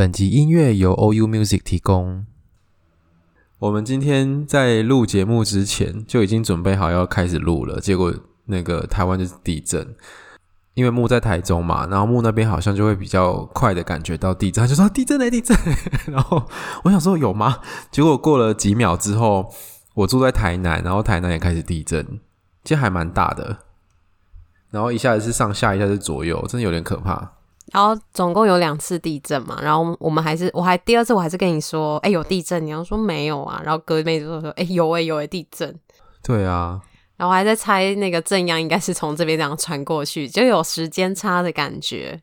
本集音乐由 OU Music 提供。我们今天在录节目之前就已经准备好要开始录了，结果那个台湾就是地震，因为木在台中嘛，然后木那边好像就会比较快的感觉到地震，就说地震嘞，地震。然后我想说有吗？结果过了几秒之后，我住在台南，然后台南也开始地震，其实还蛮大的，然后一下子是上下，一下子是左右，真的有点可怕。然后总共有两次地震嘛，然后我们还是我还第二次我还是跟你说，哎，有地震，你要说没有啊，然后隔妹子就说，哎，有哎有哎地震，对啊，然后我还在猜那个震央应该是从这边这样传过去，就有时间差的感觉。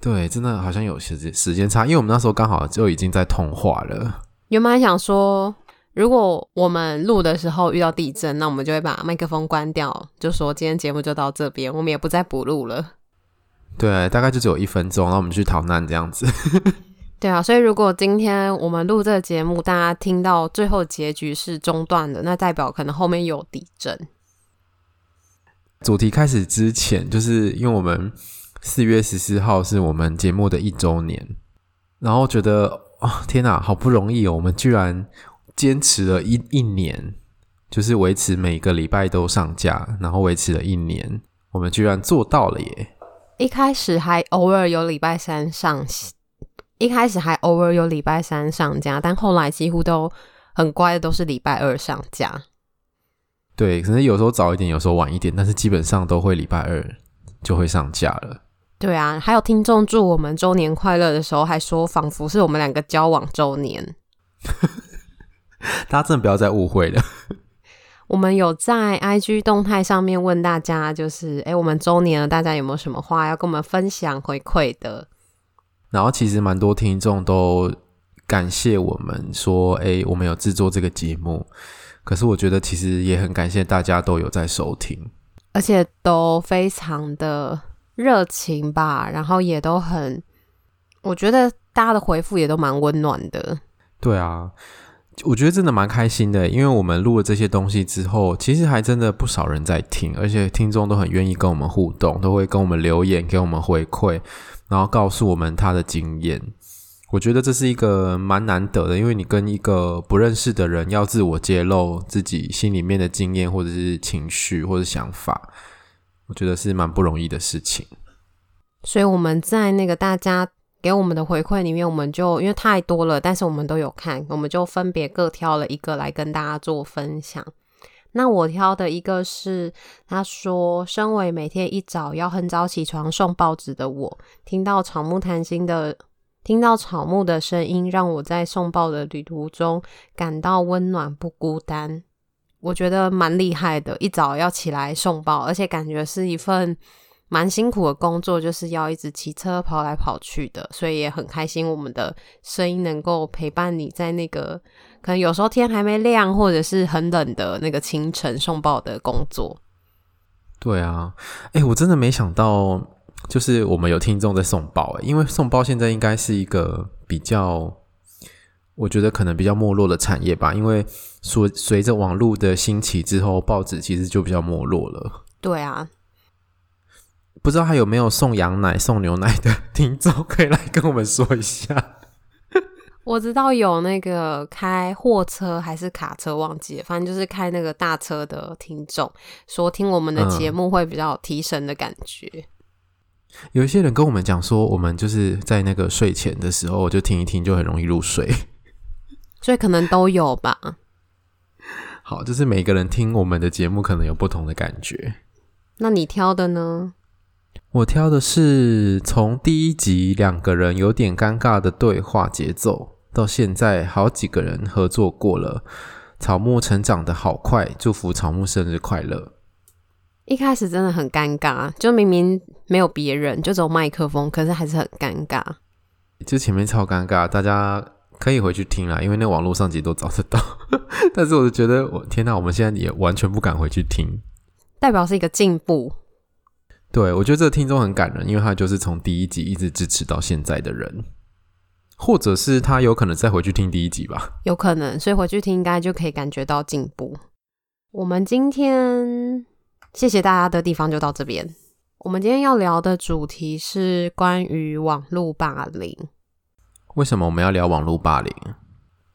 对，真的好像有时间时间差，因为我们那时候刚好就已经在通话了。原本还想说，如果我们录的时候遇到地震，那我们就会把麦克风关掉，就说今天节目就到这边，我们也不再补录了。对，大概就只有一分钟，然后我们去逃难这样子。对啊，所以如果今天我们录这个节目，大家听到最后结局是中断的，那代表可能后面有地震。主题开始之前，就是因为我们四月十四号是我们节目的一周年，然后觉得哦，天哪，好不容易哦，我们居然坚持了一一年，就是维持每个礼拜都上架，然后维持了一年，我们居然做到了耶！一开始还偶尔有礼拜三上，一开始还偶尔有礼拜三上架，但后来几乎都很乖的，都是礼拜二上架。对，可能有时候早一点，有时候晚一点，但是基本上都会礼拜二就会上架了。对啊，还有听众祝我们周年快乐的时候，还说仿佛是我们两个交往周年。大家真的不要再误会了。我们有在 IG 动态上面问大家，就是诶，我们周年了，大家有没有什么话要跟我们分享回馈的？然后其实蛮多听众都感谢我们说，诶，我们有制作这个节目。可是我觉得其实也很感谢大家都有在收听，而且都非常的热情吧，然后也都很，我觉得大家的回复也都蛮温暖的。对啊。我觉得真的蛮开心的，因为我们录了这些东西之后，其实还真的不少人在听，而且听众都很愿意跟我们互动，都会跟我们留言，给我们回馈，然后告诉我们他的经验。我觉得这是一个蛮难得的，因为你跟一个不认识的人要自我揭露自己心里面的经验，或者是情绪，或者想法，我觉得是蛮不容易的事情。所以我们在那个大家。给我们的回馈里面，我们就因为太多了，但是我们都有看，我们就分别各挑了一个来跟大家做分享。那我挑的一个是，他说：“身为每天一早要很早起床送报纸的我，听到草木谈心的，听到草木的声音，让我在送报的旅途中感到温暖不孤单。我觉得蛮厉害的，一早要起来送报，而且感觉是一份。”蛮辛苦的工作，就是要一直骑车跑来跑去的，所以也很开心，我们的声音能够陪伴你在那个可能有时候天还没亮，或者是很冷的那个清晨送报的工作。对啊，哎、欸，我真的没想到，就是我们有听众在送报，欸，因为送报现在应该是一个比较，我觉得可能比较没落的产业吧，因为随随着网络的兴起之后，报纸其实就比较没落了。对啊。不知道还有没有送羊奶、送牛奶的听众可以来跟我们说一下。我知道有那个开货车还是卡车，忘记了，反正就是开那个大车的听众说，听我们的节目会比较有提神的感觉。嗯。有一些人跟我们讲说，我们就是在那个睡前的时候就听一听，就很容易入睡。所以可能都有吧。好，就是每个人听我们的节目可能有不同的感觉。那你挑的呢？我挑的是从第一集两个人有点尴尬的对话节奏，到现在好几个人合作过了。草木成长的好快，祝福草木生日快乐。一开始真的很尴尬，就明明没有别人，就只有麦克风，可是还是很尴尬。就前面超尴尬，大家可以回去听啦，因为那网络上其实都找得到。但是我就觉得，我天哪，我们现在也完全不敢回去听，代表是一个进步。对，我觉得这个听众很感人，因为他就是从第一集一直支持到现在的人，或者是他有可能再回去听第一集吧，有可能，所以回去听应该就可以感觉到进步。我们今天谢谢大家的地方就到这边。我们今天要聊的主题是关于网络霸凌。为什么我们要聊网络霸凌？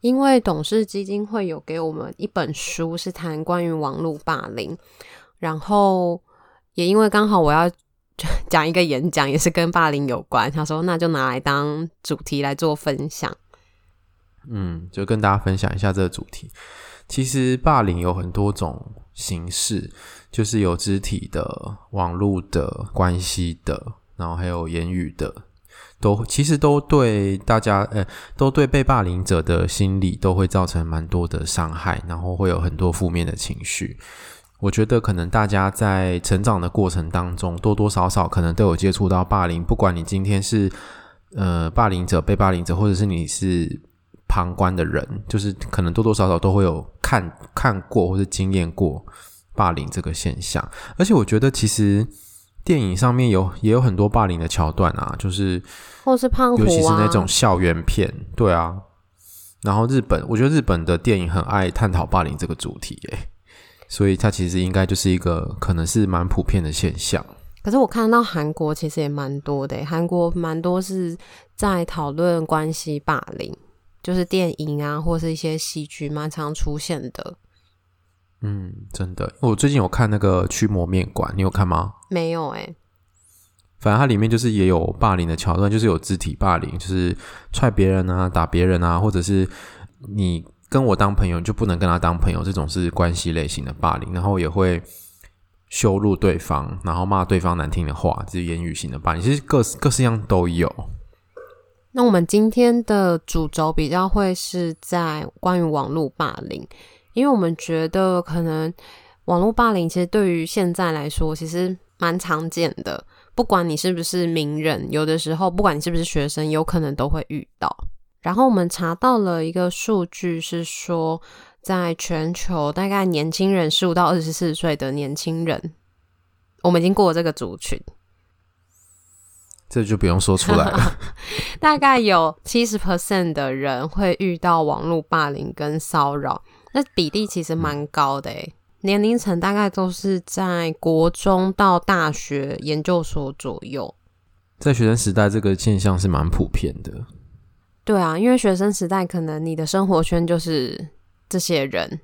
因为董事基金会有给我们一本书，是谈关于网络霸凌。然后也因为刚好我要讲一个演讲，也是跟霸凌有关，他说那就拿来当主题来做分享。嗯，就跟大家分享一下这个主题。其实霸凌有很多种形式。就是有肢体的、网络的、关系的，然后还有言语的，都其实都对大家，呃，都对被霸凌者的心理都会造成蛮多的伤害，然后会有很多负面的情绪。我觉得可能大家在成长的过程当中，多多少少可能都有接触到霸凌，不管你今天是呃霸凌者、被霸凌者，或者是你是旁观的人，就是可能多多少少都会有看看过或者经验过。霸凌这个现象，而且我觉得其实电影上面有也有很多霸凌的桥段啊，就是或是胖虎啊，尤其是那种校园片，对啊。然后日本，我觉得日本的电影很爱探讨霸凌这个主题，诶，所以它其实应该就是一个可能是蛮普遍的现象。可是我看到韩国其实也蛮多的，韩国蛮多是在讨论关系霸凌，就是电影啊，或是一些戏剧蛮常出现的。嗯，真的，我最近有看那个《驱魔面馆》，你有看吗？没有哎、欸。反正它里面就是也有霸凌的桥段，就是有肢体霸凌，就是踹别人啊、打别人啊，或者是你跟我当朋友就不能跟他当朋友，这种是关系类型的霸凌。然后也会羞辱对方，然后骂对方难听的话，这是言语型的霸凌。其实各各式样都有。那我们今天的主轴比较会是在关于网络霸凌。因为我们觉得，可能网络霸凌其实对于现在来说，其实蛮常见的。不管你是不是名人，有的时候，不管你是不是学生，有可能都会遇到。然后我们查到了一个数据，是说，在全球大概年轻人十五到二十四岁的年轻人，我们已经过了这个族群，这就不用说出来了。大概有七十 percent 的人会遇到网络霸凌跟骚扰。那比例其实蛮高的诶、嗯，年龄层大概都是在国中到大学研究所左右。在学生时代，这个现象是蛮普遍的。对啊，因为学生时代可能你的生活圈就是这些人。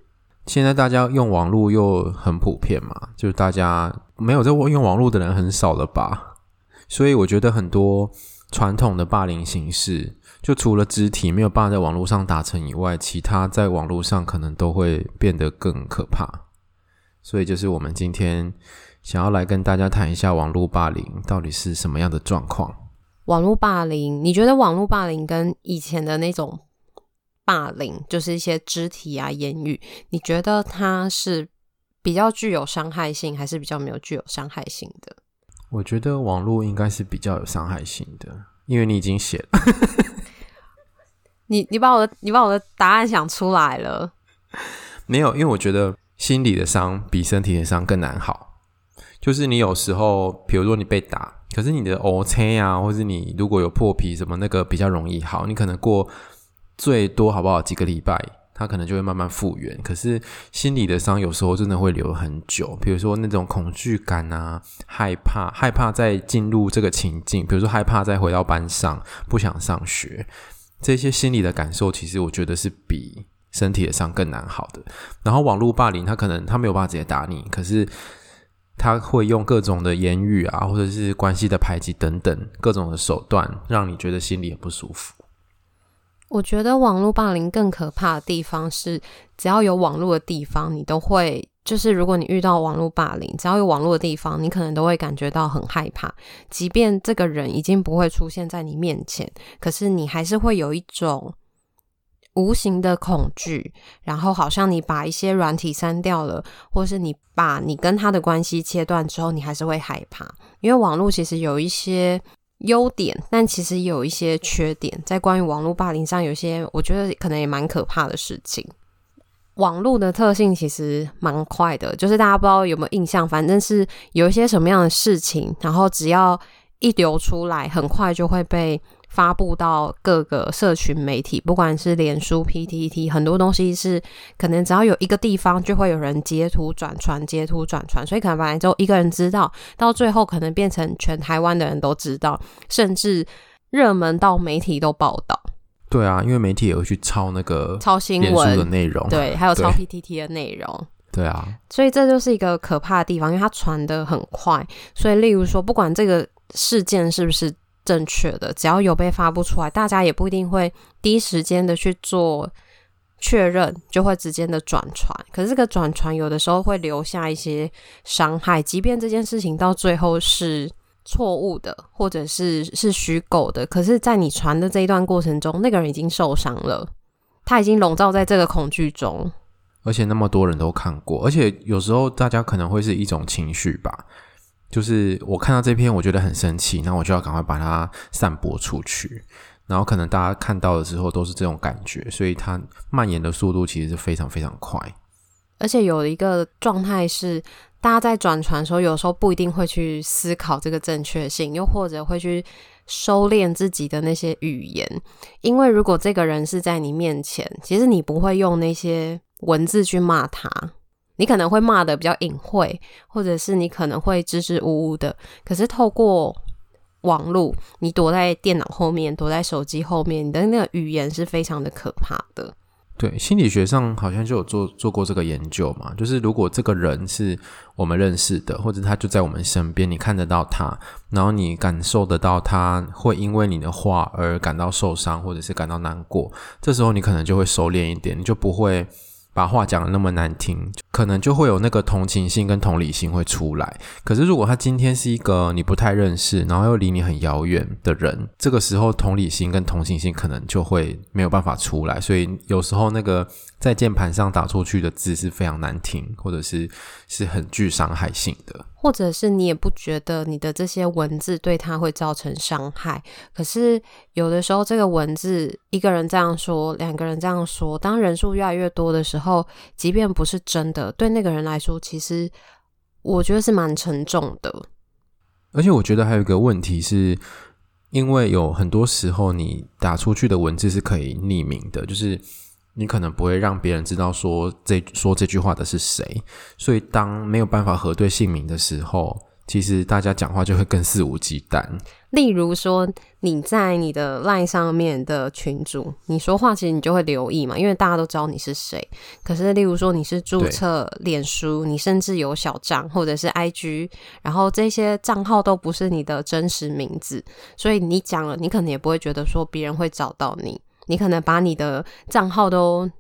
现在大家用网络又很普遍嘛，就是大家没有在用网络的人很少了吧？所以我觉得很多传统的霸凌形式。就除了肢体没有办法在网络上达成以外，其他在网络上可能都会变得更可怕。所以，就是我们今天想要来跟大家谈一下网络霸凌到底是什么样的状况。网络霸凌，你觉得网络霸凌跟以前的那种霸凌，就是一些肢体啊、言语，你觉得它是比较具有伤害性，还是比较没有具有伤害性的？我觉得网络应该是比较有伤害性的，因为你已经写了。你你把我的你把我的答案想出来了？没有，因为我觉得心理的伤比身体的伤更难好。就是你有时候，比如说你被打，可是你的瘀青啊，或是你如果有破皮什么，那个比较容易好。你可能过最多好不好几个礼拜，它可能就会慢慢复原。可是心理的伤有时候真的会留很久。比如说那种恐惧感啊，害怕害怕再进入这个情境，比如说害怕再回到班上，不想上学。这些心理的感受，其实我觉得是比身体的伤更难好的。然后网络霸凌，他可能他没有办法直接打你，可是他会用各种的言语啊，或者是关系的排挤等等各种的手段，让你觉得心里很不舒服。我觉得网络霸凌更可怕的地方是，只要有网络的地方，你都会。就是如果你遇到网络霸凌，只要有网络的地方，你可能都会感觉到很害怕。即便这个人已经不会出现在你面前，可是你还是会有一种无形的恐惧。然后好像你把一些软体删掉了，或是你把你跟他的关系切断之后，你还是会害怕。因为网络其实有一些优点，但其实有一些缺点。在关于网络霸凌上，有些我觉得可能也蛮可怕的事情。网络的特性其实蛮快的，就是大家不知道有没有印象，反正是有一些什么样的事情，然后只要一流出来，很快就会被发布到各个社群媒体，不管是脸书、PTT，很多东西是可能只要有一个地方就会有人截图转传、截图转传，所以可能本来就一个人知道，到最后可能变成全台湾的人都知道，甚至热门到媒体都报道。对啊，因为媒体也会去抄那个抄新闻的内容，对，还有抄 PTT 的内容，对啊，所以这就是一个可怕的地方，因为它传的很快，所以例如说，不管这个事件是不是正确的，只要有被发布出来，大家也不一定会第一时间的去做确认，就会直接的转传。可是这个转传有的时候会留下一些伤害，即便这件事情到最后是。错误的，或者是是虚构的，可是，在你传的这一段过程中，那个人已经受伤了，他已经笼罩在这个恐惧中，而且那么多人都看过，而且有时候大家可能会是一种情绪吧，就是我看到这篇，我觉得很生气，那我就要赶快把它散播出去，然后可能大家看到的时候都是这种感觉，所以它蔓延的速度其实是非常非常快，而且有一个状态是。大家在转传的时候，有时候不一定会去思考这个正确性，又或者会去收敛自己的那些语言，因为如果这个人是在你面前，其实你不会用那些文字去骂他，你可能会骂得比较隐晦，或者是你可能会支支吾吾的。可是透过网络，你躲在电脑后面，躲在手机后面，你的那个语言是非常的可怕的。对，心理学上好像就有做做过这个研究嘛，就是如果这个人是我们认识的，或者他就在我们身边，你看得到他，然后你感受得到他会因为你的话而感到受伤，或者是感到难过，这时候你可能就会收敛一点，你就不会。把话讲的那么难听，可能就会有那个同情心跟同理心会出来。可是如果他今天是一个你不太认识，然后又离你很遥远的人，这个时候同理心跟同情心可能就会没有办法出来。所以有时候那个在键盘上打出去的字是非常难听，或者是是很具伤害性的。或者是你也不觉得你的这些文字对他会造成伤害，可是有的时候这个文字一个人这样说，两个人这样说，当人数越来越多的时候，即便不是真的，对那个人来说，其实我觉得是蛮沉重的。而且我觉得还有一个问题是，因为有很多时候你打出去的文字是可以匿名的，就是。你可能不会让别人知道说这说这句话的是谁，所以当没有办法核对姓名的时候，其实大家讲话就会更肆无忌惮。例如说，你在你的 LINE 上面的群主，你说话其实你就会留意嘛，因为大家都知道你是谁。可是，例如说你是注册脸书，你甚至有小账或者是 IG，然后这些账号都不是你的真实名字，所以你讲了，你可能也不会觉得说别人会找到你。你可能把你的账号都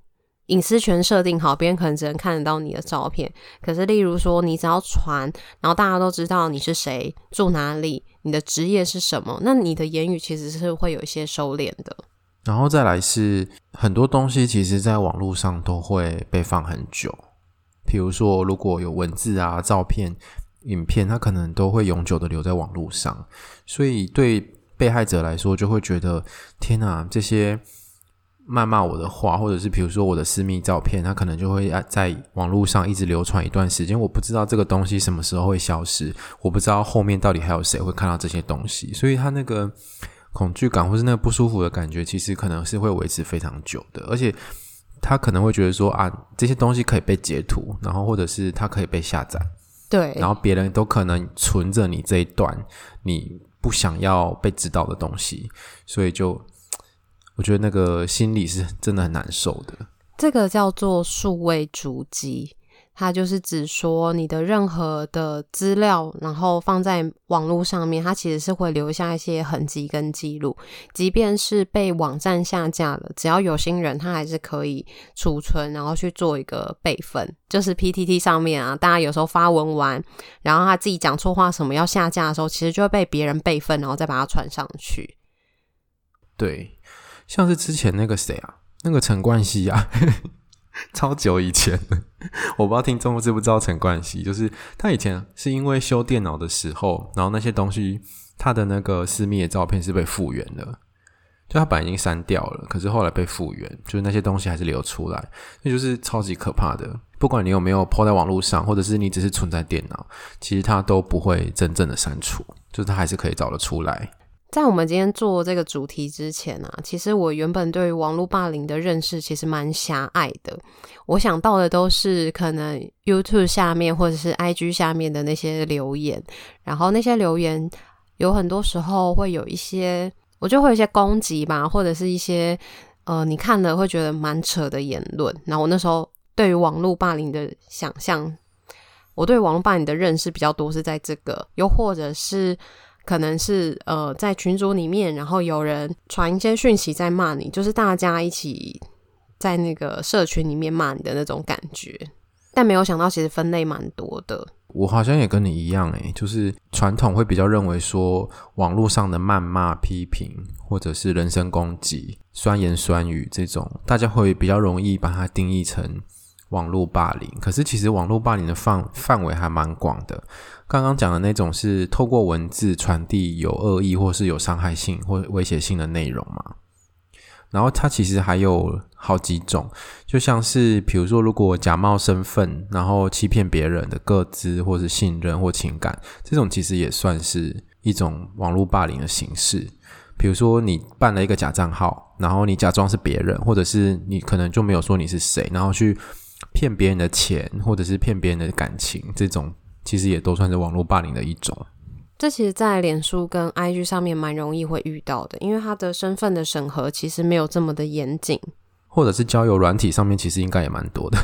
隐私权设定好，别人可能只能看得到你的照片。可是，例如说，你只要传，然后大家都知道你是谁，住哪里，你的职业是什么，那你的言语其实是会有一些收敛的。然后再来是很多东西，其实在网络上都会被放很久。比如说，如果有文字啊、照片、影片，它可能都会永久的留在网络上。所以，对被害者来说，就会觉得天哪，这些。谩骂我的话，或者是比如说我的私密照片，他可能就会在网络上一直流传一段时间。我不知道这个东西什么时候会消失，我不知道后面到底还有谁会看到这些东西，所以他那个恐惧感或是那个不舒服的感觉，其实可能是会维持非常久的。而且他可能会觉得说啊，这些东西可以被截图，然后或者是它可以被下载，对，然后别人都可能存着你这一段你不想要被知道的东西，所以就。我觉得那个心里是真的很难受的。这个叫做数位足迹，它就是指说你的任何的资料，然后放在网络上面，它其实是会留下一些痕迹跟记录。即便是被网站下架了，只要有心人，他还是可以储存，然后去做一个备份。就是 PTT 上面啊，大家有时候发文完，然后他自己讲错话什么要下架的时候，其实就会被别人备份，然后再把它传上去。对。像是之前那个谁啊，那个陈冠希啊，超久以前，我不知道听众知不知道陈冠希，就是他以前是因为修电脑的时候，然后那些东西他的那个私密的照片是被复原的，就他本来已经删掉了，可是后来被复原，就是那些东西还是流出来，那就是超级可怕的。不管你有没有抛在网络上，或者是你只是存在电脑，其实它都不会真正的删除，就是它还是可以找得出来。在我们今天做这个主题之前啊，其实我原本对于网络霸凌的认识其实蛮狭隘的。我想到的都是可能 YouTube 下面或者是 IG 下面的那些留言，然后那些留言有很多时候会有一些，我就会有一些攻击吧，或者是一些呃，你看了会觉得蛮扯的言论。然后我那时候对于网络霸凌的想象，我对网络霸凌的认识比较多是在这个，又或者是。可能是呃，在群组里面，然后有人传一些讯息在骂你，就是大家一起在那个社群里面骂你的那种感觉。但没有想到，其实分类蛮多的。我好像也跟你一样，诶，就是传统会比较认为说，网络上的谩骂、批评，或者是人身攻击、酸言酸语这种，大家会比较容易把它定义成网络霸凌。可是其实网络霸凌的范范围还蛮广的。刚刚讲的那种是透过文字传递有恶意或是有伤害性或威胁性的内容嘛？然后它其实还有好几种，就像是比如说，如果假冒身份，然后欺骗别人的个资或是信任或情感，这种其实也算是一种网络霸凌的形式。比如说，你办了一个假账号，然后你假装是别人，或者是你可能就没有说你是谁，然后去骗别人的钱，或者是骗别人的感情，这种。其实也都算是网络霸凌的一种。这其实，在脸书跟 IG 上面蛮容易会遇到的，因为他的身份的审核其实没有这么的严谨。或者是交友软体上面，其实应该也蛮多的。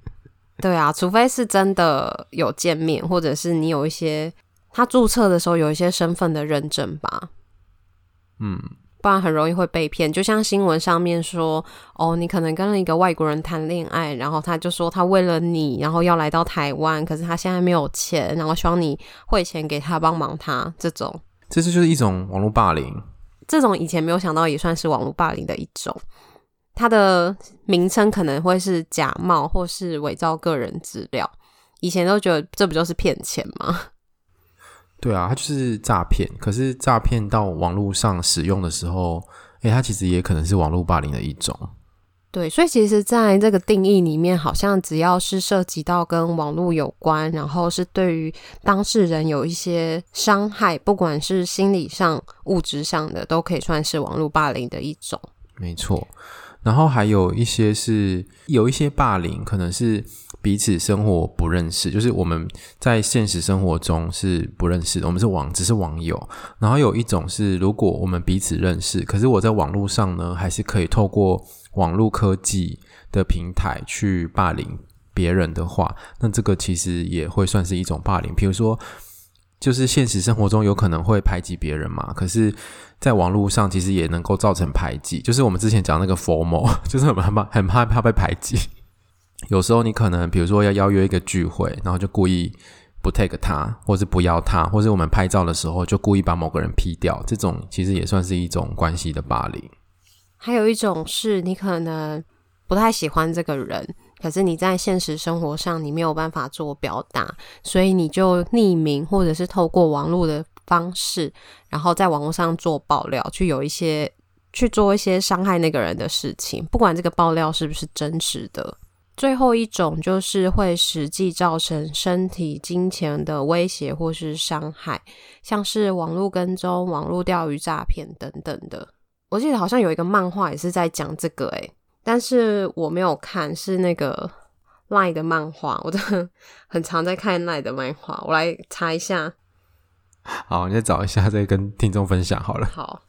对啊，除非是真的有见面，或者是你有一些他注册的时候有一些身份的认证吧。嗯。不然很容易会被骗，就像新闻上面说，哦，你可能跟了一个外国人谈恋爱，然后他就说他为了你，然后要来到台湾，可是他现在没有钱，然后希望你汇钱给他帮忙他，这种，这是就是一种网络霸凌。这种以前没有想到也算是网络霸凌的一种，它的名称可能会是假冒或是伪造个人资料，以前都觉得这不就是骗钱吗？对啊，它就是诈骗。可是诈骗到网络上使用的时候，诶，它其实也可能是网络霸凌的一种。对，所以其实在这个定义里面，好像只要是涉及到跟网络有关，然后是对于当事人有一些伤害，不管是心理上、物质上的，都可以算是网络霸凌的一种。没错。然后还有一些是有一些霸凌，可能是。彼此生活不认识，就是我们在现实生活中是不认识的，我们是网，只是网友。然后有一种是，如果我们彼此认识，可是我在网络上呢，还是可以透过网络科技的平台去霸凌别人的话，那这个其实也会算是一种霸凌。比如说，就是现实生活中有可能会排挤别人嘛，可是在网络上其实也能够造成排挤。就是我们之前讲那个 “formal”，就是很怕很害怕被排挤。有时候你可能，比如说要邀约一个聚会，然后就故意不 take 他，或是不要他，或是我们拍照的时候就故意把某个人 P 掉，这种其实也算是一种关系的霸凌。还有一种是你可能不太喜欢这个人，可是你在现实生活上你没有办法做表达，所以你就匿名或者是透过网络的方式，然后在网络上做爆料，去有一些去做一些伤害那个人的事情，不管这个爆料是不是真实的。最后一种就是会实际造成身体、金钱的威胁或是伤害，像是网络跟踪、网络钓鱼诈骗等等的。我记得好像有一个漫画也是在讲这个，诶，但是我没有看，是那个 LINE 的漫画。我真的 很常在看 LINE 的漫画，我来查一下。好，你再找一下，再跟听众分享好了。好，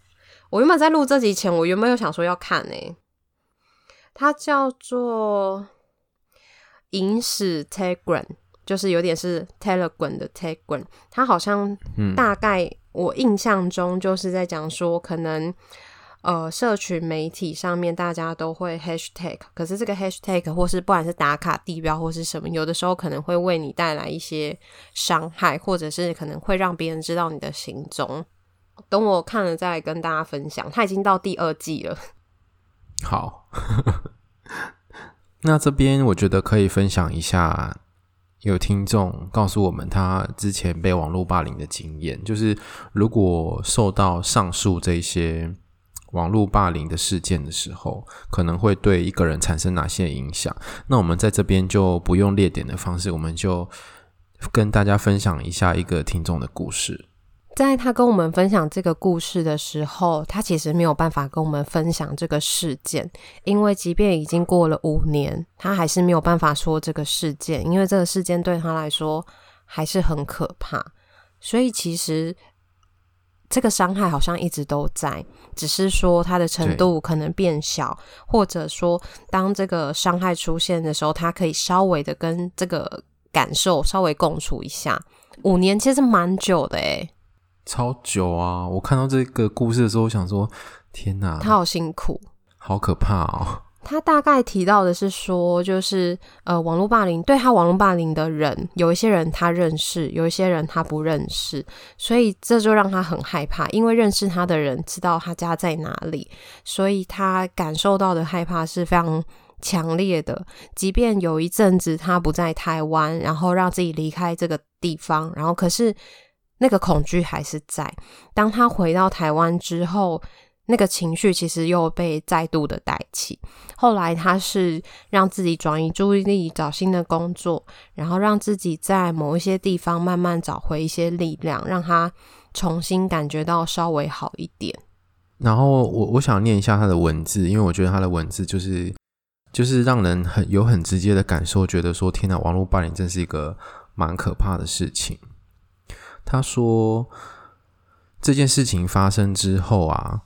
我原本在录这集前，我原本有想说要看诶，它叫做。影史 Telegram 就是有点是 Telegram 的 Telegram，它好像大概我印象中就是在讲说，可能呃社群媒体上面大家都会 Hashtag，可是这个 Hashtag 或是不管是打卡地标或是什么，有的时候可能会为你带来一些伤害，或者是可能会让别人知道你的行踪。等我看了再跟大家分享，它已经到第二季了。好。那这边我觉得可以分享一下有听众告诉我们，他之前被网络霸凌的经验，就是如果受到上述这些网络霸凌的事件的时候，可能会对一个人产生哪些影响？那我们在这边就不用列点的方式，我们就跟大家分享一下一个听众的故事。在他跟我们分享这个故事的时候，他其实没有办法跟我们分享这个事件，因为即便已经过了五年，他还是没有办法说这个事件，因为这个事件对他来说还是很可怕。所以其实这个伤害好像一直都在，只是说它的程度可能变小，或者说当这个伤害出现的时候，他可以稍微的跟这个感受稍微共处一下。五年其实蛮久的诶。超久啊！我看到这个故事的时候，我想说：天哪，他好辛苦，好可怕哦。他大概提到的是说，就是呃，网络霸凌对他网络霸凌的人，有一些人他认识，有一些人他不认识，所以这就让他很害怕。因为认识他的人知道他家在哪里，所以他感受到的害怕是非常强烈的。即便有一阵子他不在台湾，然后让自己离开这个地方，然后可是。那个恐惧还是在。当他回到台湾之后，那个情绪其实又被再度的带起。后来他是让自己转移注意力，找新的工作，然后让自己在某一些地方慢慢找回一些力量，让他重新感觉到稍微好一点。然后我我想念一下他的文字，因为我觉得他的文字就是就是让人很有很直接的感受，觉得说天哪，网络霸凌真是一个蛮可怕的事情。他说：“这件事情发生之后啊，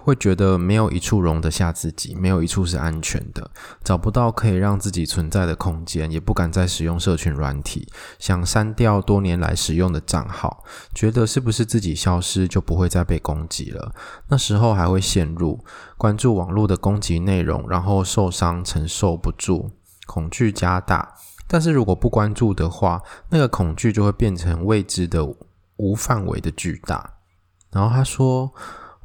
会觉得没有一处容得下自己，没有一处是安全的，找不到可以让自己存在的空间，也不敢再使用社群软体，想删掉多年来使用的账号，觉得是不是自己消失就不会再被攻击了？那时候还会陷入关注网络的攻击内容，然后受伤承受不住，恐惧加大。”但是如果不关注的话，那个恐惧就会变成未知的无范围的巨大。然后他说：“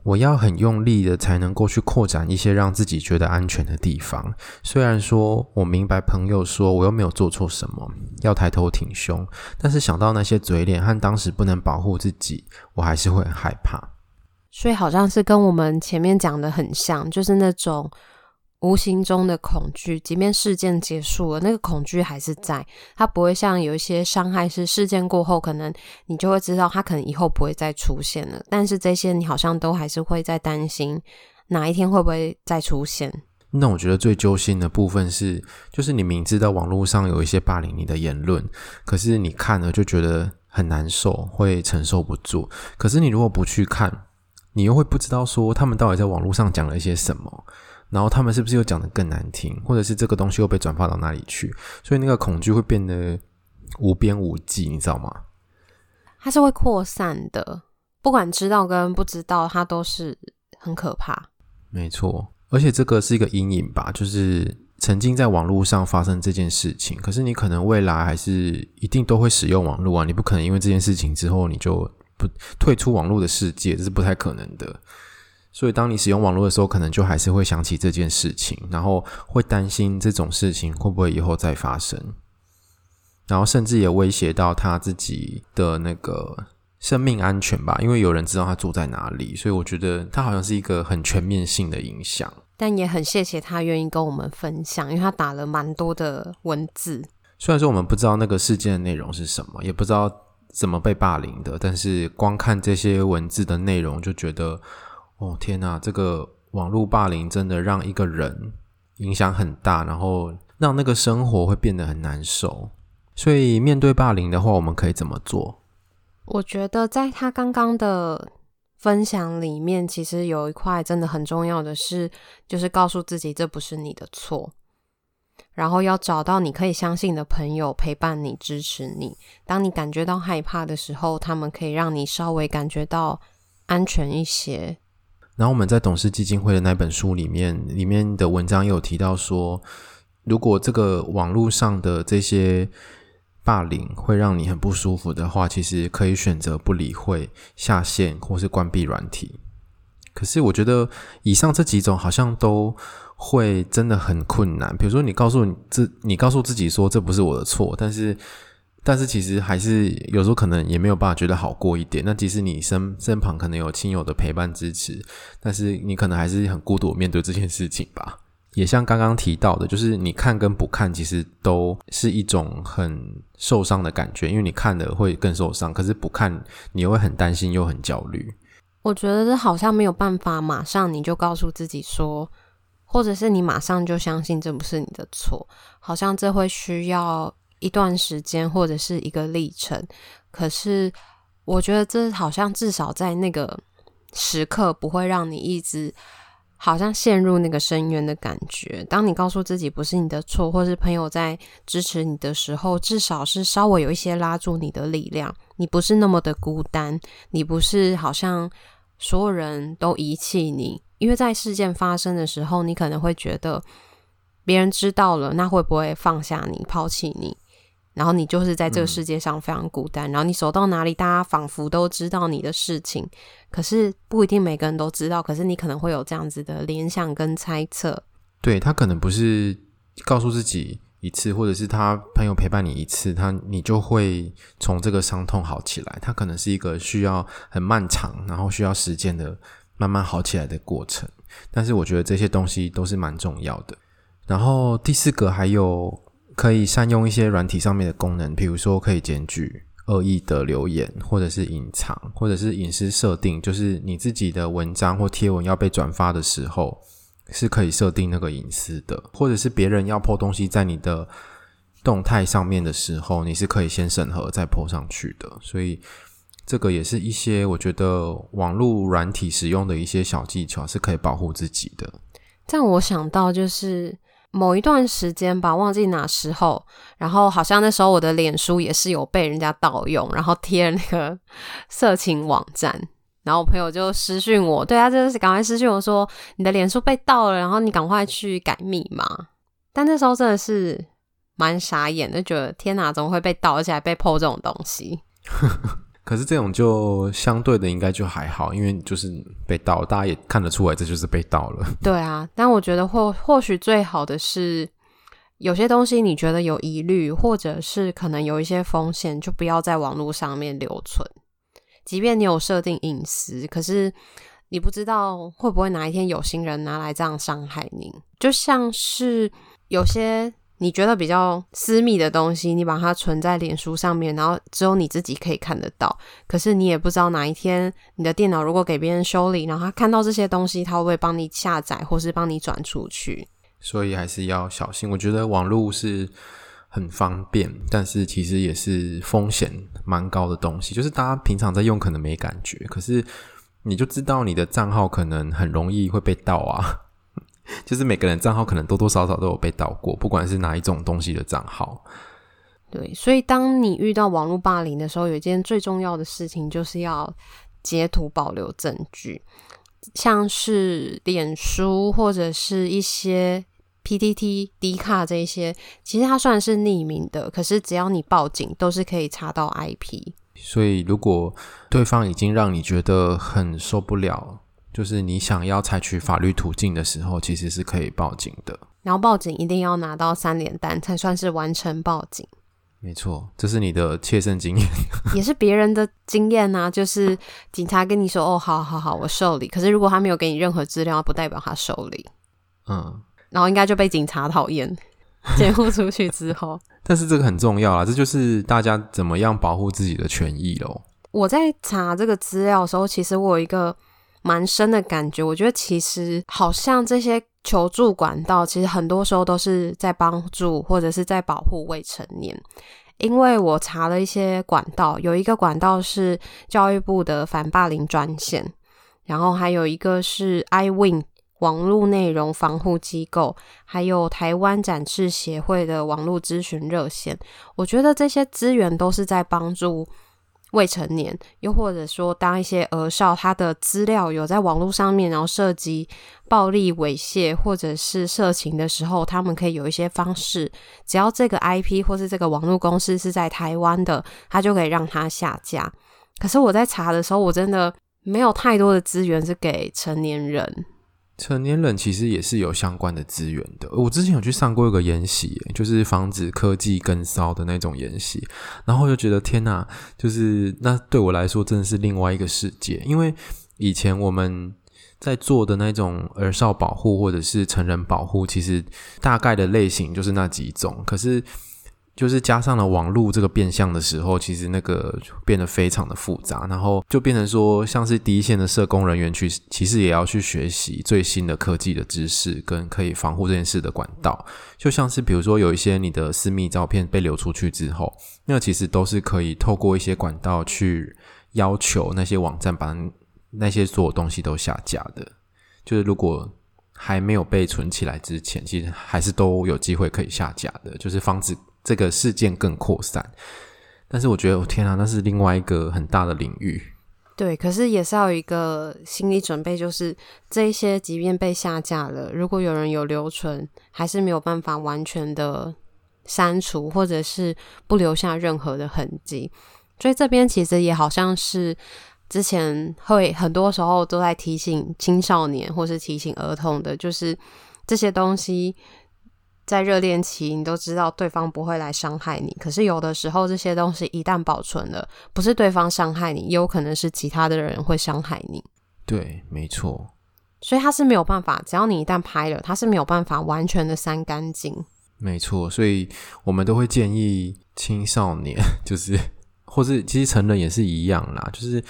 我要很用力的才能够去扩展一些让自己觉得安全的地方。虽然说我明白朋友说我又没有做错什么，要抬头挺胸，但是想到那些嘴脸和当时不能保护自己，我还是会很害怕。所以好像是跟我们前面讲的很像，就是那种。”无形中的恐惧，即便事件结束了，那个恐惧还是在。它不会像有一些伤害是事件过后，可能你就会知道它可能以后不会再出现了。但是这些你好像都还是会在担心，哪一天会不会再出现。那我觉得最揪心的部分是，就是你明知道网络上有一些霸凌你的言论，可是你看了就觉得很难受，会承受不住。可是你如果不去看，你又会不知道说他们到底在网络上讲了一些什么。然后他们是不是又讲得更难听，或者是这个东西又被转发到哪里去？所以那个恐惧会变得无边无际，你知道吗？它是会扩散的，不管知道跟不知道，它都是很可怕。没错，而且这个是一个阴影吧，就是曾经在网络上发生这件事情，可是你可能未来还是一定都会使用网络啊，你不可能因为这件事情之后你就不退出网络的世界，这是不太可能的。所以，当你使用网络的时候，可能就还是会想起这件事情，然后会担心这种事情会不会以后再发生，然后甚至也威胁到他自己的那个生命安全吧，因为有人知道他住在哪里，所以我觉得他好像是一个很全面性的影响。但也很谢谢他愿意跟我们分享，因为他打了蛮多的文字。虽然说我们不知道那个事件的内容是什么，也不知道怎么被霸凌的，但是光看这些文字的内容，就觉得。哦天哪，这个网络霸凌真的让一个人影响很大，然后让那个生活会变得很难受。所以面对霸凌的话，我们可以怎么做？我觉得在他刚刚的分享里面，其实有一块真的很重要的是，就是告诉自己这不是你的错，然后要找到你可以相信的朋友陪伴你、支持你。当你感觉到害怕的时候，他们可以让你稍微感觉到安全一些。然后我们在董事基金会的那本书里面，里面的文章有提到说，如果这个网络上的这些霸凌会让你很不舒服的话，其实可以选择不理会、下线或是关闭软体。可是我觉得以上这几种好像都会真的很困难。比如说，你告诉你自你告诉自己说这不是我的错，但是但是其实还是有时候可能也没有办法觉得好过一点。那即使你身身旁可能有亲友的陪伴支持，但是你可能还是很孤独面对这件事情吧。也像刚刚提到的，就是你看跟不看，其实都是一种很受伤的感觉，因为你看了会更受伤，可是不看你又会很担心又很焦虑。我觉得这好像没有办法马上你就告诉自己说，或者是你马上就相信这不是你的错，好像这会需要一段时间或者是一个历程。可是我觉得这好像至少在那个时刻不会让你一直。好像陷入那个深渊的感觉。当你告诉自己不是你的错，或是朋友在支持你的时候，至少是稍微有一些拉住你的力量。你不是那么的孤单，你不是好像所有人都遗弃你。因为在事件发生的时候，你可能会觉得别人知道了，那会不会放下你、抛弃你？然后你就是在这个世界上非常孤单，嗯、然后你走到哪里，大家仿佛都知道你的事情，可是不一定每个人都知道。可是你可能会有这样子的联想跟猜测。对，他可能不是告诉自己一次，或者是他朋友陪伴你一次，他你就会从这个伤痛好起来。他可能是一个需要很漫长，然后需要时间的慢慢好起来的过程。但是我觉得这些东西都是蛮重要的。然后第四个还有。可以善用一些软体上面的功能，比如说可以检举恶意的留言，或者是隐藏，或者是隐私设定，就是你自己的文章或贴文要被转发的时候，是可以设定那个隐私的，或者是别人要破东西在你的动态上面的时候，你是可以先审核再破上去的。所以这个也是一些我觉得网络软体使用的一些小技巧，是可以保护自己的。但我想到就是。某一段时间吧，忘记哪时候，然后好像那时候我的脸书也是有被人家盗用，然后贴了那个 色情网站，然后我朋友就私讯我，对啊，就是赶快私讯我说你的脸书被盗了，然后你赶快去改密码。但那时候真的是蛮傻眼的，就觉得天哪，怎么会被盗，而且还被破这种东西。可是这种就相对的应该就还好，因为就是被盗，大家也看得出来这就是被盗了。对啊，但我觉得或或许最好的是，有些东西你觉得有疑虑，或者是可能有一些风险，就不要在网络上面留存。即便你有设定隐私，可是你不知道会不会哪一天有心人拿来这样伤害你。就像是有些。你觉得比较私密的东西，你把它存在脸书上面，然后只有你自己可以看得到。可是你也不知道哪一天你的电脑如果给别人修理，然后他看到这些东西，他会不会帮你下载或是帮你转出去？所以还是要小心。我觉得网络是很方便，但是其实也是风险蛮高的东西。就是大家平常在用可能没感觉，可是你就知道你的账号可能很容易会被盗啊。就是每个人账号可能多多少少都有被盗过，不管是哪一种东西的账号。对，所以当你遇到网络霸凌的时候，有一件最重要的事情就是要截图保留证据，像是脸书或者是一些 PTT、D 卡这一些，其实它虽然是匿名的，可是只要你报警，都是可以查到 IP。所以如果对方已经让你觉得很受不了。就是你想要采取法律途径的时候，其实是可以报警的。然后报警一定要拿到三联单才算是完成报警。没错，这是你的切身经验，也是别人的经验啊。就是警察跟你说：“哦，好好好，我受理。”可是如果他没有给你任何资料，不代表他受理。嗯，然后应该就被警察讨厌，监护出去之后。但是这个很重要啊，这就是大家怎么样保护自己的权益喽。我在查这个资料的时候，其实我有一个。蛮深的感觉，我觉得其实好像这些求助管道，其实很多时候都是在帮助或者是在保护未成年。因为我查了一些管道，有一个管道是教育部的反霸凌专线，然后还有一个是 iWin 网络内容防护机构，还有台湾展示协会的网络咨询热线。我觉得这些资源都是在帮助。未成年，又或者说，当一些儿少他的资料有在网络上面，然后涉及暴力猥亵或者是色情的时候，他们可以有一些方式，只要这个 IP 或是这个网络公司是在台湾的，他就可以让他下架。可是我在查的时候，我真的没有太多的资源是给成年人，成年人其实也是有相关的资源的。我之前有去上过一个研习，就是防止科技跟骚的那种研习，然后就觉得天哪，就是那对我来说真的是另外一个世界。因为以前我们在做的那种儿少保护或者是成人保护，其实大概的类型就是那几种，可是。就是加上了网络这个变相的时候，其实那个变得非常的复杂，然后就变成说，像是第一线的社工人员去，其实也要去学习最新的科技的知识跟可以防护这件事的管道。就像是比如说，有一些你的私密照片被流出去之后，那其实都是可以透过一些管道去要求那些网站把那些所有东西都下架的。就是如果还没有被存起来之前，其实还是都有机会可以下架的，就是防止。这个事件更扩散，但是我觉得，我天啊，那是另外一个很大的领域。对，可是也是要有一个心理准备，就是这一些即便被下架了，如果有人有留存，还是没有办法完全的删除，或者是不留下任何的痕迹。所以这边其实也好像是之前会很多时候都在提醒青少年，或是提醒儿童的，就是这些东西。在热恋期，你都知道对方不会来伤害你。可是有的时候，这些东西一旦保存了，不是对方伤害你，也有可能是其他的人会伤害你。对，没错。所以他是没有办法，只要你一旦拍了，他是没有办法完全的删干净。没错，所以我们都会建议青少年，就是或是其实成人也是一样啦，就是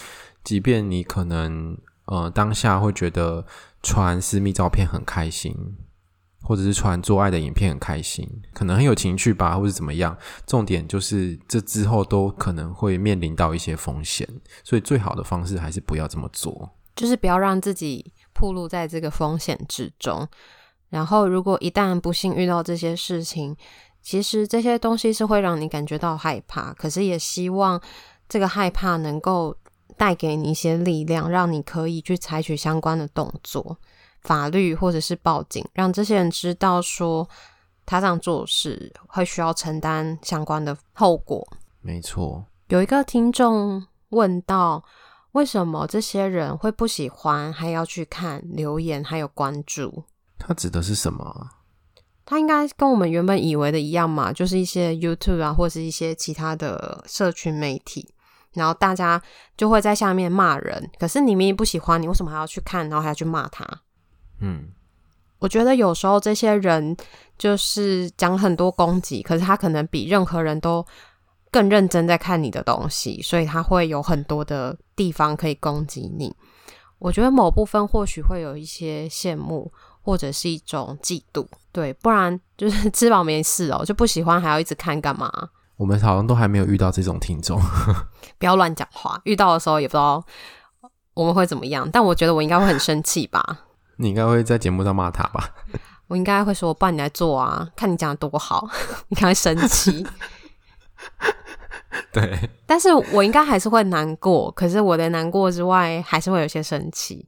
即便你可能呃当下会觉得传私密照片很开心。或者是传做爱的影片很开心，可能很有情趣吧，或者怎么样。重点就是这之后都可能会面临到一些风险，所以最好的方式还是不要这么做，就是不要让自己暴露在这个风险之中。然后，如果一旦不幸遇到这些事情，其实这些东西是会让你感觉到害怕，可是也希望这个害怕能够带给你一些力量，让你可以去采取相关的动作。法律或者是报警，让这些人知道说他这样做事会需要承担相关的后果。没错，有一个听众问到，为什么这些人会不喜欢，还要去看留言还有关注？他指的是什么？他应该跟我们原本以为的一样嘛，就是一些 YouTube 啊，或是一些其他的社群媒体，然后大家就会在下面骂人。可是你明明不喜欢，你为什么还要去看，然后还要去骂他？嗯，我觉得有时候这些人就是讲很多攻击，可是他可能比任何人都更认真在看你的东西，所以他会有很多的地方可以攻击你。我觉得某部分或许会有一些羡慕，或者是一种嫉妒，对，不然就是吃饱没事哦，就不喜欢还要一直看干嘛？我们好像都还没有遇到这种听众，不要乱讲话。遇到的时候也不知道我们会怎么样，但我觉得我应该会很生气吧。你应该会在节目上骂他吧？我应该会说：“帮你来做啊，看你讲的多好。”你可能会生气。对，但是我应该还是会难过。可是我的难过之外，还是会有些生气。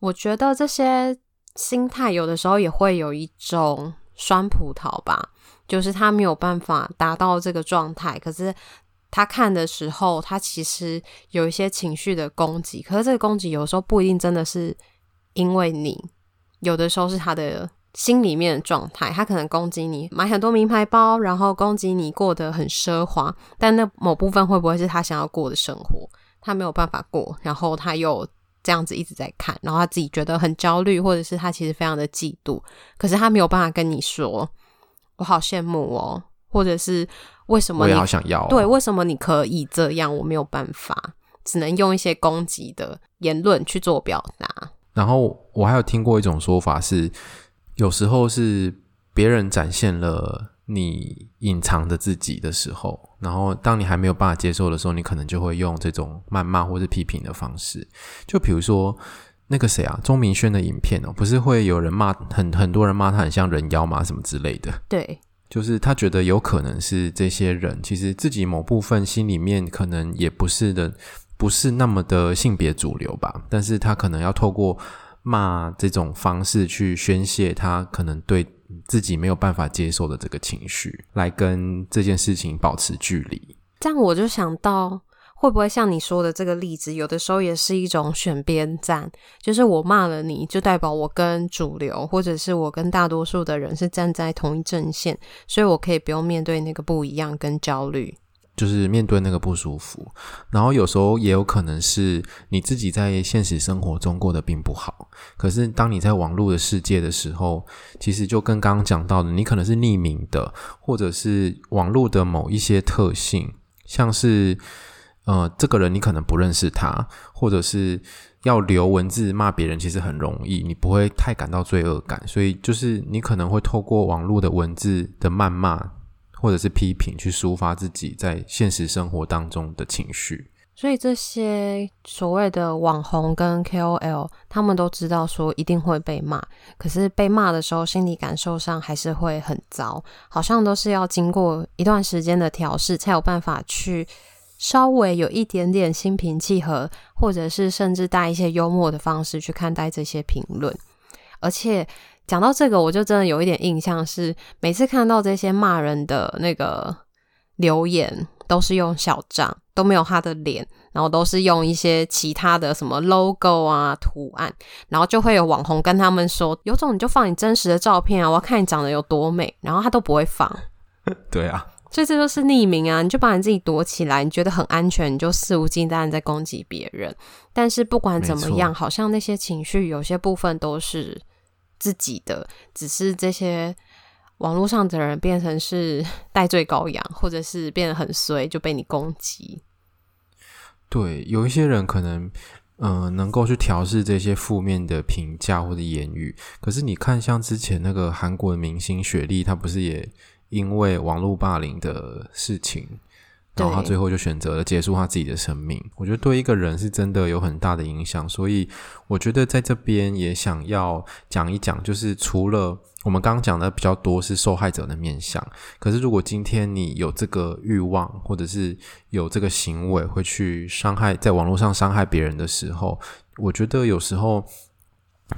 我觉得这些心态有的时候也会有一种酸葡萄吧，就是他没有办法达到这个状态。可是他看的时候，他其实有一些情绪的攻击。可是这个攻击有时候不一定真的是。因为你有的时候是他的心里面的状态，他可能攻击你买很多名牌包，然后攻击你过得很奢华，但那某部分会不会是他想要过的生活？他没有办法过，然后他又这样子一直在看，然后他自己觉得很焦虑，或者是他其实非常的嫉妒，可是他没有办法跟你说，我好羡慕哦，或者是为什么你我也好想要哦？对，为什么你可以这样，我没有办法，只能用一些攻击的言论去做表达。然后我还有听过一种说法是，有时候是别人展现了你隐藏的自己的时候，然后当你还没有办法接受的时候，你可能就会用这种谩骂或是批评的方式。就比如说那个谁啊，钟明轩的影片哦，不是会有人骂很很多人骂他很像人妖吗？什么之类的。对，就是他觉得有可能是这些人其实自己某部分心里面可能也不是的。不是那么的性别主流吧，但是他可能要透过骂这种方式去宣泄他可能对自己没有办法接受的这个情绪，来跟这件事情保持距离。这样我就想到，会不会像你说的这个例子，有的时候也是一种选边站，就是我骂了你，就代表我跟主流，或者是我跟大多数的人是站在同一阵线，所以我可以不用面对那个不一样跟焦虑。就是面对那个不舒服，然后有时候也有可能是你自己在现实生活中过得并不好，可是当你在网络的世界的时候，其实就跟刚刚讲到的，你可能是匿名的，或者是网络的某一些特性，像是呃，这个人你可能不认识他，或者是要留文字骂别人，其实很容易，你不会太感到罪恶感，所以就是你可能会透过网络的文字的谩骂。或者是批评，去抒发自己在现实生活当中的情绪。所以这些所谓的网红跟 KOL，他们都知道说一定会被骂，可是被骂的时候，心理感受上还是会很糟，好像都是要经过一段时间的调试，才有办法去稍微有一点点心平气和，或者是甚至带一些幽默的方式去看待这些评论，而且。讲到这个，我就真的有一点印象是，每次看到这些骂人的那个留言，都是用小账，都没有他的脸，然后都是用一些其他的什么 logo 啊图案，然后就会有网红跟他们说，有种你就放你真实的照片啊，我要看你长得有多美，然后他都不会放。对啊，所以这就是匿名啊，你就把你自己躲起来，你觉得很安全，你就肆无忌惮在攻击别人。但是不管怎么样，好像那些情绪有些部分都是。自己的，只是这些网络上的人变成是 代罪羔羊，或者是变得很衰，就被你攻击。对，有一些人可能，嗯、能够去调试这些负面的评价或者言语。可是你看，像之前那个韩国的明星雪莉，她不是也因为网络霸凌的事情？然后他最后就选择了结束他自己的生命。我觉得对一个人是真的有很大的影响，所以我觉得在这边也想要讲一讲，就是除了我们刚刚讲的比较多是受害者的面相，可是如果今天你有这个欲望，或者是有这个行为会去伤害，在网络上伤害别人的时候，我觉得有时候。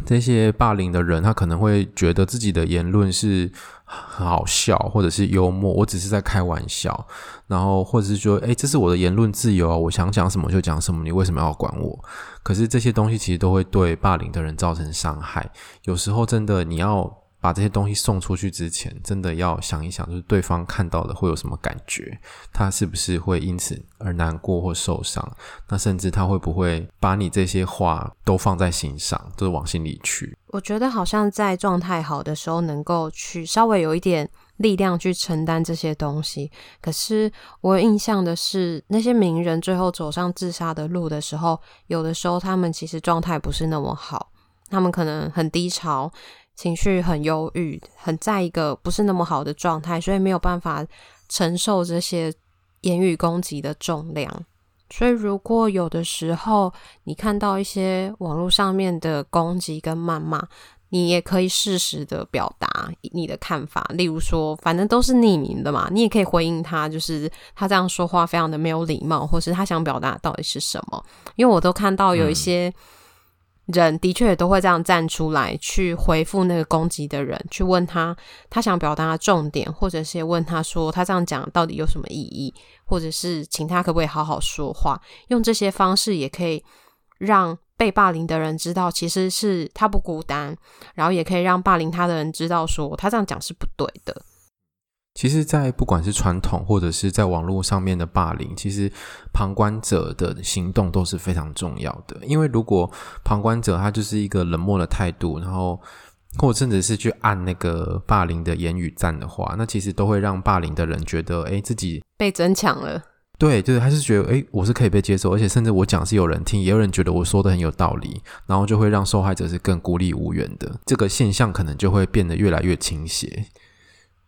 这些霸凌的人，他可能会觉得自己的言论是很好笑，或者是幽默，我只是在开玩笑，然后或者是说，哎，这是我的言论自由啊，我想讲什么就讲什么，你为什么要管我？可是这些东西其实都会对霸凌的人造成伤害，有时候真的你要。把这些东西送出去之前，真的要想一想，就是对方看到的会有什么感觉？他是不是会因此而难过或受伤？那甚至他会不会把你这些话都放在心上，都是往心里去？我觉得好像在状态好的时候，能够去稍微有一点力量去承担这些东西。可是我印象的是，那些名人最后走上自杀的路的时候，有的时候他们其实状态不是那么好，他们可能很低潮。情绪很忧郁，很在一个不是那么好的状态，所以没有办法承受这些言语攻击的重量。所以，如果有的时候你看到一些网络上面的攻击跟谩骂，你也可以适时的表达你的看法。例如说，反正都是匿名的嘛，你也可以回应他，就是他这样说话非常的没有礼貌，或是他想表达到底是什么。因为我都看到有一些。嗯人的确也都会这样站出来去回复那个攻击的人，去问他他想表达的重点，或者是问他说他这样讲到底有什么意义，或者是请他可不可以好好说话。用这些方式也可以让被霸凌的人知道，其实是他不孤单，然后也可以让霸凌他的人知道说他这样讲是不对的。其实，在不管是传统或者是在网络上面的霸凌，其实旁观者的行动都是非常重要的。因为如果旁观者他就是一个冷漠的态度，然后或者甚至是去按那个霸凌的言语赞的话，那其实都会让霸凌的人觉得，哎，自己被争抢了。对，就是还是觉得，哎，我是可以被接受，而且甚至我讲是有人听，也有人觉得我说的很有道理，然后就会让受害者是更孤立无援的。这个现象可能就会变得越来越倾斜。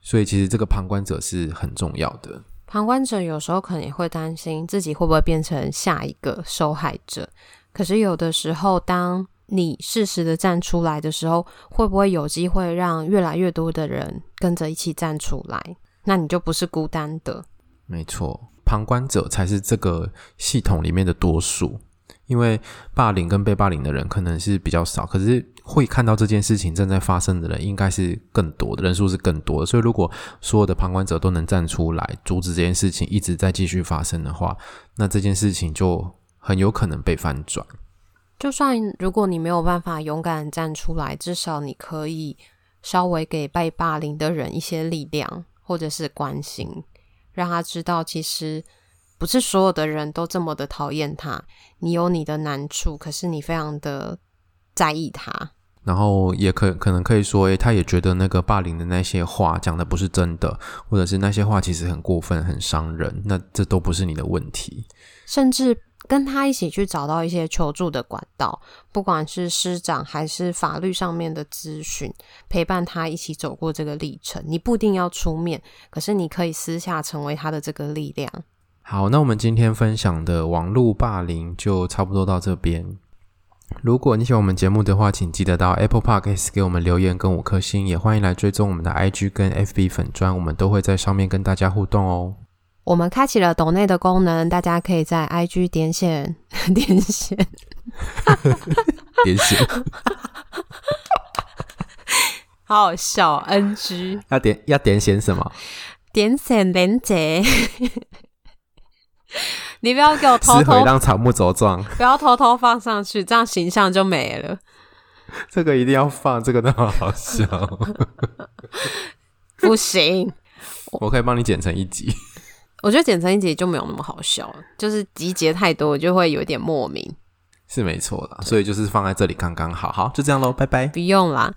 所以，其实这个旁观者是很重要的。旁观者有时候可能也会担心自己会不会变成下一个受害者。可是，有的时候，当你适时的站出来的时候，会不会有机会让越来越多的人跟着一起站出来？那你就不是孤单的。没错，旁观者才是这个系统里面的多数。因为霸凌跟被霸凌的人可能是比较少，可是会看到这件事情正在发生的人，应该是更多的人数是更多的。所以，如果所有的旁观者都能站出来阻止这件事情一直在继续发生的话，那这件事情就很有可能被翻转。就算如果你没有办法勇敢站出来，至少你可以稍微给被霸凌的人一些力量，或者是关心，让他知道其实不是所有的人都这么的讨厌他。你有你的难处，可是你非常的在意他。然后也可可能可以说，诶，他也觉得那个霸凌的那些话讲的不是真的，或者是那些话其实很过分、很伤人，那这都不是你的问题。甚至跟他一起去找到一些求助的管道，不管是师长还是法律上面的咨询，陪伴他一起走过这个历程。你不一定要出面，可是你可以私下成为他的这个力量。好，那我们今天分享的网络霸凌就差不多到这边。如果你喜欢我们节目的话，请记得到 Apple Podcast 给我们留言跟五颗星，也欢迎来追踪我们的 IG 跟 FB 粉砖，我们都会在上面跟大家互动哦。我们开启了抖内的功能，大家可以在 IG 点选点选点选，好好笑，NG 要点要点选什么？点选连结。你不要给我偷偷让草木茁壮，不要偷偷放上去，这样形象就没了。这个一定要放，这个那么好笑，不行，我可以帮你剪成一集。我觉得剪成一集就没有那么好笑了，就是集结太多，就会有点莫名。是没错啦，所以就是放在这里刚刚好，好，就这样喽，拜拜。不用啦。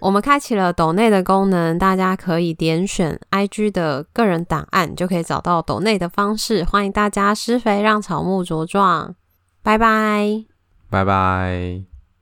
我们开启了抖内的功能，大家可以点选 IG 的个人档案，就可以找到抖内的方式。欢迎大家施肥，让草木茁壮。拜拜，拜拜。